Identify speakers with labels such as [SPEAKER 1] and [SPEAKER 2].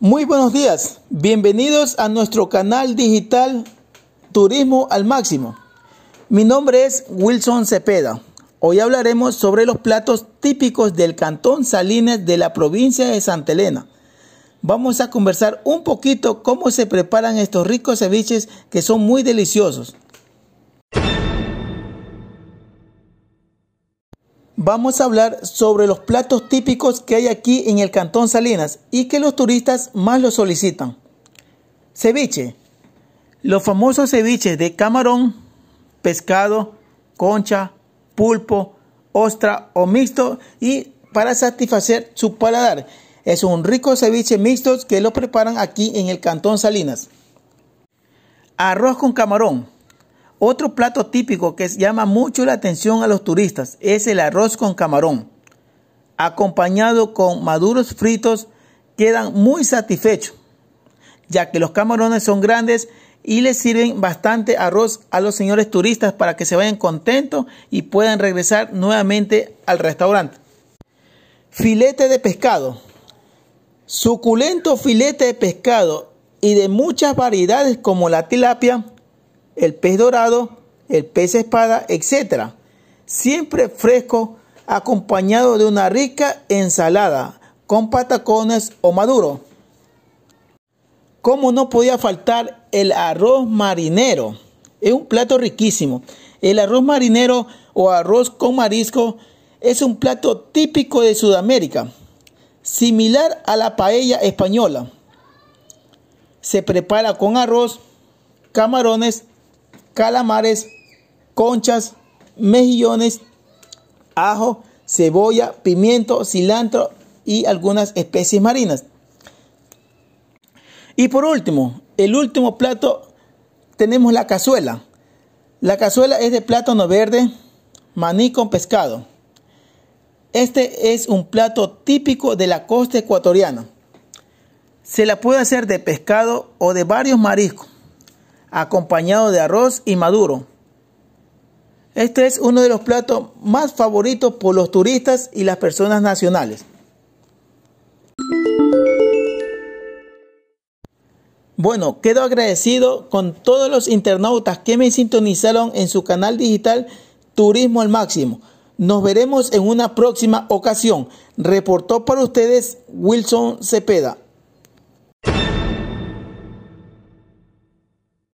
[SPEAKER 1] Muy buenos días, bienvenidos a nuestro canal digital Turismo al Máximo. Mi nombre es Wilson Cepeda. Hoy hablaremos sobre los platos típicos del Cantón Salines de la provincia de Santa Elena. Vamos a conversar un poquito cómo se preparan estos ricos ceviches que son muy deliciosos. Vamos a hablar sobre los platos típicos que hay aquí en el Cantón Salinas y que los turistas más lo solicitan. Ceviche. Los famosos ceviches de camarón, pescado, concha, pulpo, ostra o mixto y para satisfacer su paladar. Es un rico ceviche mixto que lo preparan aquí en el Cantón Salinas. Arroz con camarón. Otro plato típico que llama mucho la atención a los turistas es el arroz con camarón. Acompañado con maduros fritos, quedan muy satisfechos, ya que los camarones son grandes y les sirven bastante arroz a los señores turistas para que se vayan contentos y puedan regresar nuevamente al restaurante. Filete de pescado. Suculento filete de pescado y de muchas variedades como la tilapia, el pez dorado, el pez espada, etc. Siempre fresco, acompañado de una rica ensalada con patacones o maduro. Como no podía faltar el arroz marinero. Es un plato riquísimo. El arroz marinero o arroz con marisco es un plato típico de Sudamérica, similar a la paella española. Se prepara con arroz, camarones, calamares, conchas, mejillones, ajo, cebolla, pimiento, cilantro y algunas especies marinas. Y por último, el último plato, tenemos la cazuela. La cazuela es de plátano verde, maní con pescado. Este es un plato típico de la costa ecuatoriana. Se la puede hacer de pescado o de varios mariscos acompañado de arroz y maduro. Este es uno de los platos más favoritos por los turistas y las personas nacionales. Bueno, quedo agradecido con todos los internautas que me sintonizaron en su canal digital Turismo al Máximo. Nos veremos en una próxima ocasión. Reportó para ustedes Wilson Cepeda.